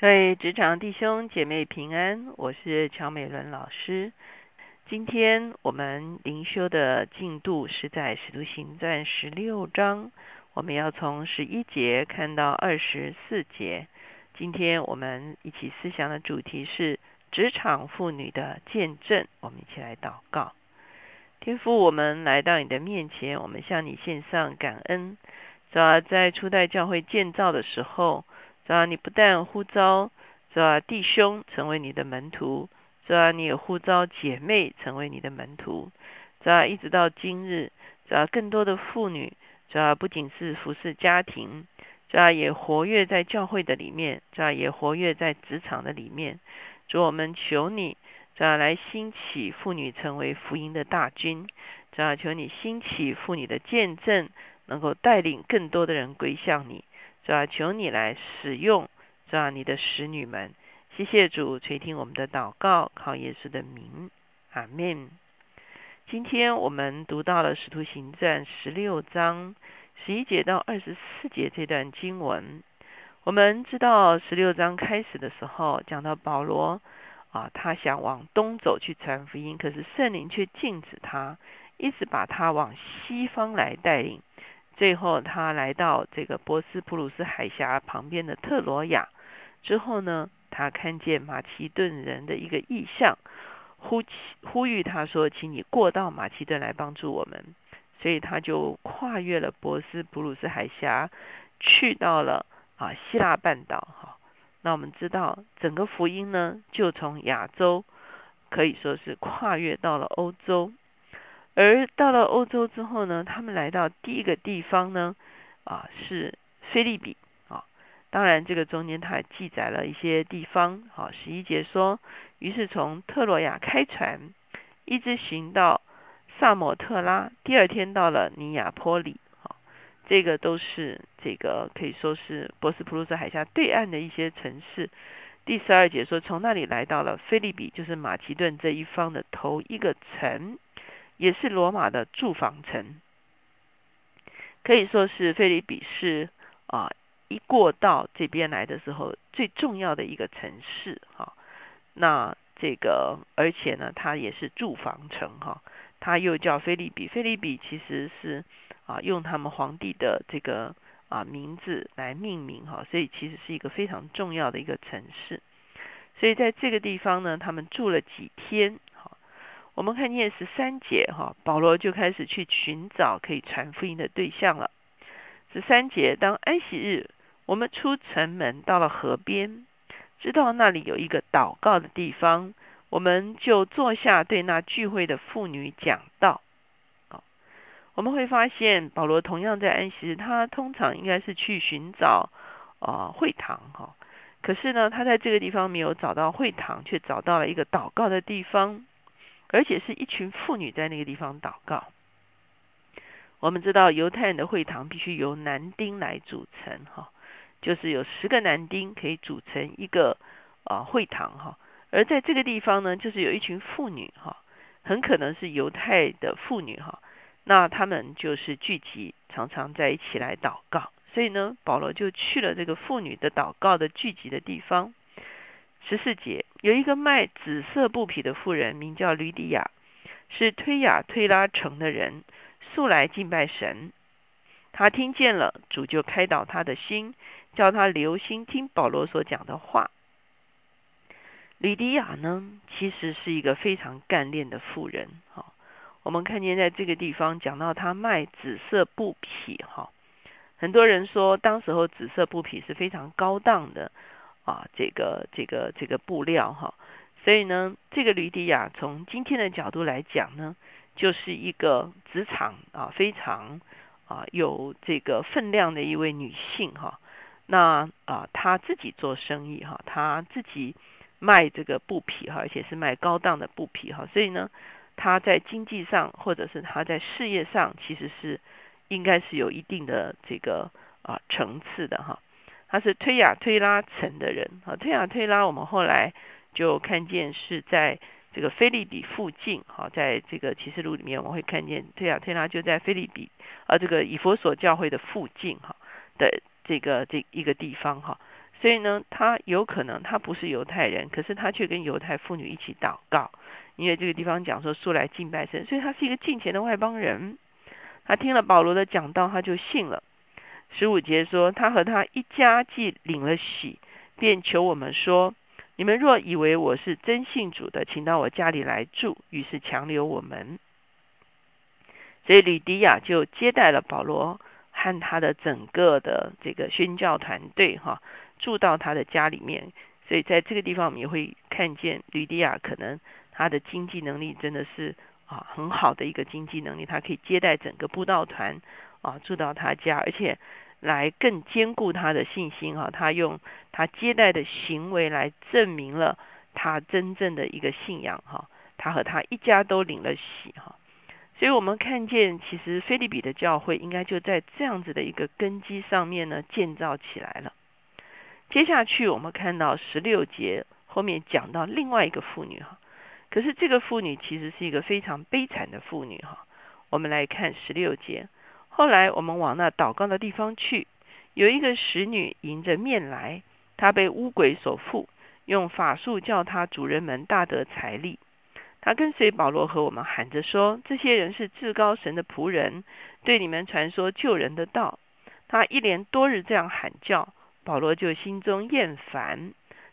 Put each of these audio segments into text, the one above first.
各位职场弟兄姐妹平安，我是乔美伦老师。今天我们灵修的进度是在《使徒行传》十六章，我们要从十一节看到二十四节。今天我们一起思想的主题是职场妇女的见证。我们一起来祷告：天父，我们来到你的面前，我们向你献上感恩。主要在初代教会建造的时候。啊，你不但呼召是吧弟兄成为你的门徒，是吧，你也呼召姐妹成为你的门徒。主啊，一直到今日，主啊，更多的妇女，主啊，不仅是服侍家庭，主啊，也活跃在教会的里面，主啊，也活跃在职场的里面。主，我们求你，主啊，来兴起妇女成为福音的大军。主啊，求你兴起妇女的见证，能够带领更多的人归向你。主啊，求你来使用，主啊，你的使女们，谢谢主垂听我们的祷告，靠耶稣的名，阿门。今天我们读到了《使徒行传》十六章十一节到二十四节这段经文。我们知道十六章开始的时候讲到保罗啊，他想往东走去传福音，可是圣灵却禁止他，一直把他往西方来带领。最后，他来到这个波斯普鲁斯海峡旁边的特罗亚之后呢，他看见马其顿人的一个意象，呼呼吁他说：“请你过到马其顿来帮助我们。”所以他就跨越了波斯普鲁斯海峡，去到了啊希腊半岛。哈，那我们知道，整个福音呢，就从亚洲可以说是跨越到了欧洲。而到了欧洲之后呢，他们来到第一个地方呢，啊是菲利比啊。当然，这个中间他还记载了一些地方。好，十一节说，于是从特洛亚开船，一直行到萨摩特拉，第二天到了尼亚坡里。好，这个都是这个可以说是波斯普鲁斯海峡对岸的一些城市。第十二节说，从那里来到了菲利比，就是马其顿这一方的头一个城。也是罗马的住房城，可以说是菲利比是啊，一过到这边来的时候最重要的一个城市哈。那这个而且呢，它也是住房城哈，它又叫菲利比。菲利比其实是啊，用他们皇帝的这个啊名字来命名哈，所以其实是一个非常重要的一个城市。所以在这个地方呢，他们住了几天。我们看见十三节哈，保罗就开始去寻找可以传福音的对象了。十三节，当安息日，我们出城门到了河边，知道那里有一个祷告的地方，我们就坐下对那聚会的妇女讲道。我们会发现保罗同样在安息日，他通常应该是去寻找啊会堂哈，可是呢，他在这个地方没有找到会堂，却找到了一个祷告的地方。而且是一群妇女在那个地方祷告。我们知道犹太人的会堂必须由男丁来组成，哈，就是有十个男丁可以组成一个啊会堂，哈。而在这个地方呢，就是有一群妇女，哈，很可能是犹太的妇女，哈。那他们就是聚集，常常在一起来祷告。所以呢，保罗就去了这个妇女的祷告的聚集的地方。十四节，有一个卖紫色布匹的妇人，名叫吕底亚，是推雅推拉城的人，素来敬拜神。他听见了主，就开导他的心，叫他留心听保罗所讲的话。吕底亚呢，其实是一个非常干练的妇人。哈，我们看见在这个地方讲到他卖紫色布匹，哈，很多人说当时候紫色布匹是非常高档的。啊，这个这个这个布料哈，所以呢，这个吕迪亚从今天的角度来讲呢，就是一个职场啊非常啊有这个分量的一位女性哈。那啊，她自己做生意哈，她自己卖这个布匹哈，而且是卖高档的布匹哈，所以呢，她在经济上或者是她在事业上，其实是应该是有一定的这个啊层次的哈。他是推雅推拉城的人啊，推雅推拉，我们后来就看见是在这个菲利比附近哈，在这个启示录里面，我们会看见推雅推拉就在菲利比啊，这个以佛所教会的附近哈的这个这一个地方哈，所以呢，他有可能他不是犹太人，可是他却跟犹太妇女一起祷告，因为这个地方讲说素来敬拜神，所以他是一个敬虔的外邦人。他听了保罗的讲道，他就信了。十五节说，他和他一家既领了喜，便求我们说：你们若以为我是真信主的，请到我家里来住。于是强留我们。所以吕迪亚就接待了保罗和他的整个的这个宣教团队，哈。住到他的家里面，所以在这个地方我们也会看见吕迪亚可能他的经济能力真的是啊很好的一个经济能力，他可以接待整个布道团啊住到他家，而且来更兼顾他的信心啊，他用他接待的行为来证明了他真正的一个信仰哈，他和他一家都领了喜哈，所以我们看见其实菲利比的教会应该就在这样子的一个根基上面呢建造起来了。接下去我们看到十六节后面讲到另外一个妇女哈，可是这个妇女其实是一个非常悲惨的妇女哈。我们来看十六节，后来我们往那祷告的地方去，有一个使女迎着面来，她被巫鬼所缚，用法术叫她主人们大得财力。她跟随保罗和我们喊着说：“这些人是至高神的仆人，对你们传说救人的道。”她一连多日这样喊叫。保罗就心中厌烦，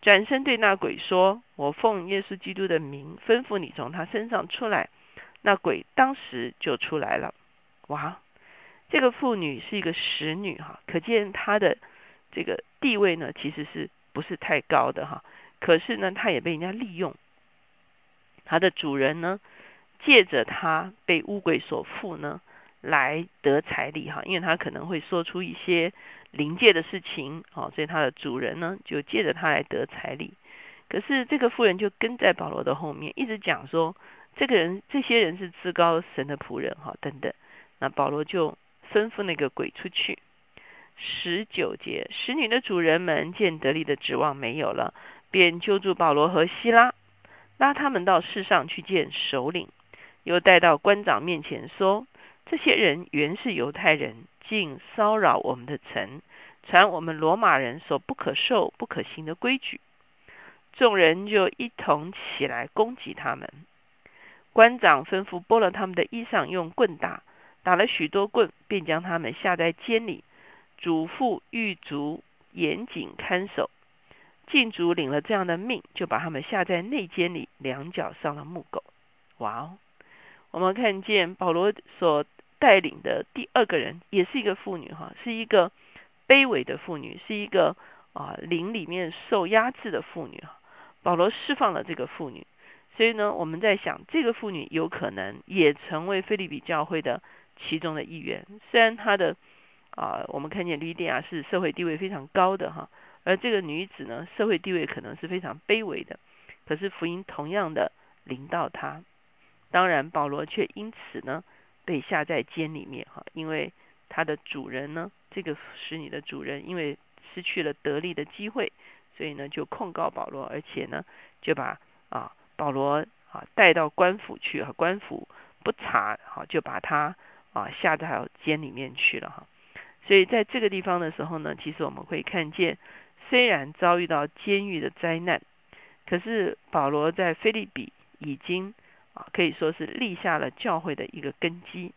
转身对那鬼说：“我奉耶稣基督的名吩咐你从他身上出来。”那鬼当时就出来了。哇，这个妇女是一个使女哈，可见她的这个地位呢，其实是不是太高的哈？可是呢，她也被人家利用。她的主人呢，借着她被乌鬼所缚呢，来得财力哈，因为她可能会说出一些。灵界的事情，哦，所以她的主人呢，就借着她来得财力。可是这个妇人就跟在保罗的后面，一直讲说，这个人、这些人是至高神的仆人，哈，等等。那保罗就吩咐那个鬼出去。十九节，使女的主人们见得力的指望没有了，便揪住保罗和希拉，拉他们到市上去见首领，又带到官长面前说：这些人原是犹太人。竟骚扰我们的城，传我们罗马人所不可受、不可行的规矩。众人就一同起来攻击他们。官长吩咐剥了他们的衣裳，用棍打，打了许多棍，便将他们下在监里。嘱咐狱卒严谨看守。禁足领了这样的命，就把他们下在内监里，两脚上了木狗。哇哦！我们看见保罗所。带领的第二个人也是一个妇女哈，是一个卑微的妇女，是一个啊灵里面受压制的妇女哈。保罗释放了这个妇女，所以呢，我们在想这个妇女有可能也成为菲利比教会的其中的一员。虽然他的啊，我们看见吕迪亚是社会地位非常高的哈，而这个女子呢，社会地位可能是非常卑微的，可是福音同样的临到她。当然，保罗却因此呢。被下在监里面哈，因为他的主人呢，这个使女的主人，因为失去了得力的机会，所以呢就控告保罗，而且呢就把啊保罗啊带到官府去和，官府不查哈，就把他啊下到监里面去了哈。所以在这个地方的时候呢，其实我们会看见，虽然遭遇到监狱的灾难，可是保罗在菲利比已经啊。可以说是立下了教会的一个根基。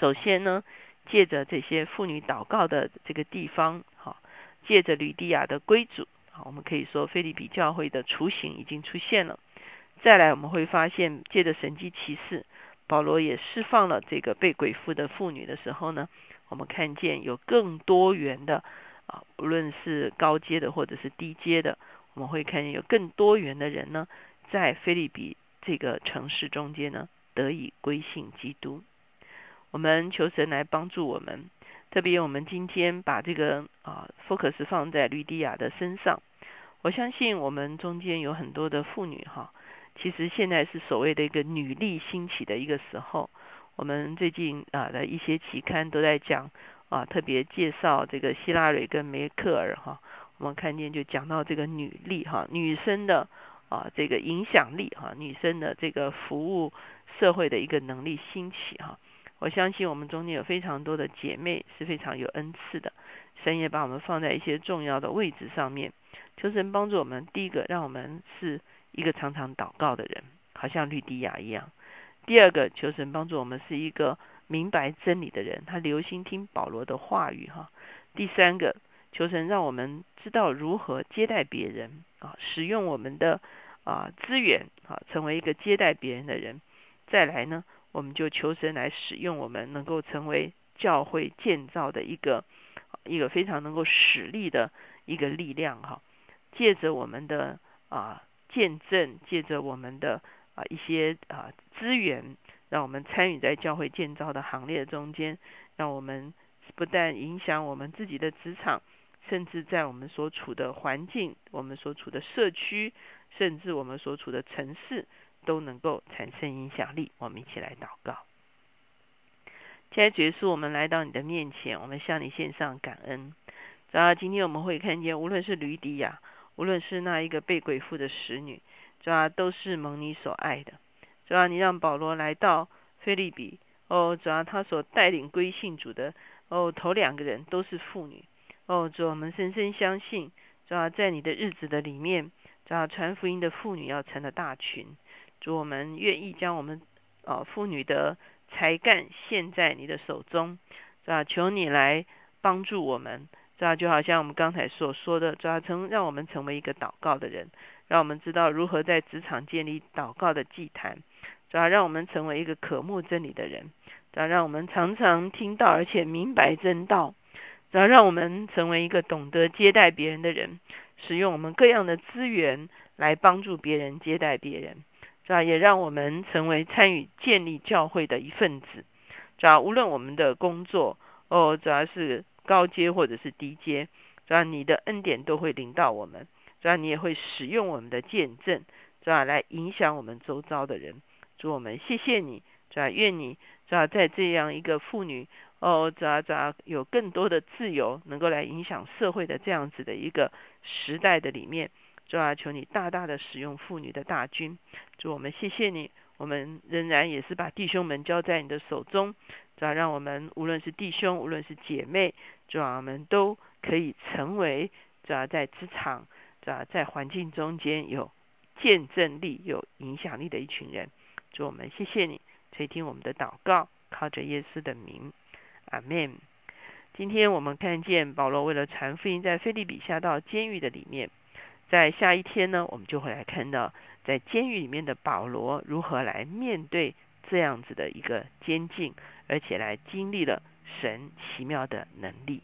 首先呢，借着这些妇女祷告的这个地方，哈，借着吕地亚的归主，啊，我们可以说菲利比教会的雏形已经出现了。再来，我们会发现，借着神迹奇事，保罗也释放了这个被鬼附的妇女的时候呢，我们看见有更多元的啊，无论是高阶的或者是低阶的，我们会看见有更多元的人呢，在菲利比。这个城市中间呢，得以归信基督。我们求神来帮助我们，特别我们今天把这个啊 focus 放在吕迪亚的身上。我相信我们中间有很多的妇女哈，其实现在是所谓的一个女力兴起的一个时候。我们最近啊的一些期刊都在讲啊，特别介绍这个希拉蕊跟梅克尔哈。我们看见就讲到这个女力哈，女生的。啊，这个影响力哈，女生的这个服务社会的一个能力兴起哈，我相信我们中间有非常多的姐妹是非常有恩赐的，神也把我们放在一些重要的位置上面。求神帮助我们，第一个，让我们是一个常常祷告的人，好像绿迪亚一样；第二个，求神帮助我们是一个明白真理的人，他留心听保罗的话语哈；第三个，求神让我们知道如何接待别人啊，使用我们的啊资源啊，成为一个接待别人的人。再来呢，我们就求神来使用我们，能够成为教会建造的一个一个非常能够使力的一个力量哈。借着我们的啊见证，借着我们的啊一些啊资源，让我们参与在教会建造的行列中间，让我们不但影响我们自己的职场，甚至在我们所处的环境、我们所处的社区，甚至我们所处的城市，都能够产生影响力。我们一起来祷告。现在结束，我们来到你的面前，我们向你献上感恩。然后今天我们会看见，无论是吕迪亚。无论是那一个被鬼附的使女，主要都是蒙你所爱的。主要你让保罗来到菲利比，哦，主要他所带领归信主的，哦，头两个人都是妇女。哦，主我们深深相信，主要在你的日子的里面，主要传福音的妇女要成了大群。主我们愿意将我们哦妇女的才干献在你的手中，主要求你来帮助我们。这样就好像我们刚才所说的，主要成让我们成为一个祷告的人，让我们知道如何在职场建立祷告的祭坛，主要让我们成为一个渴慕真理的人，主要让我们常常听到而且明白真道，主要让我们成为一个懂得接待别人的人，使用我们各样的资源来帮助别人接待别人，主要也让我们成为参与建立教会的一份子，主要无论我们的工作哦，主要是。高阶或者是低阶，主要你的恩典都会临到我们，主要你也会使用我们的见证，主要来影响我们周遭的人。主我们谢谢你，主要愿你主要在这样一个妇女哦，主要主要有更多的自由，能够来影响社会的这样子的一个时代的里面，主要求你大大的使用妇女的大军。主我们谢谢你，我们仍然也是把弟兄们交在你的手中。主要让我们无论是弟兄，无论是姐妹，主要我们都可以成为主要在职场、主要在环境中间有见证力、有影响力的一群人。主我们谢谢你垂听我们的祷告，靠着耶稣的名，阿门。今天我们看见保罗为了传福音，在菲利比下到监狱的里面，在下一天呢，我们就会来看到在监狱里面的保罗如何来面对这样子的一个监禁。而且来经历了神奇妙的能力。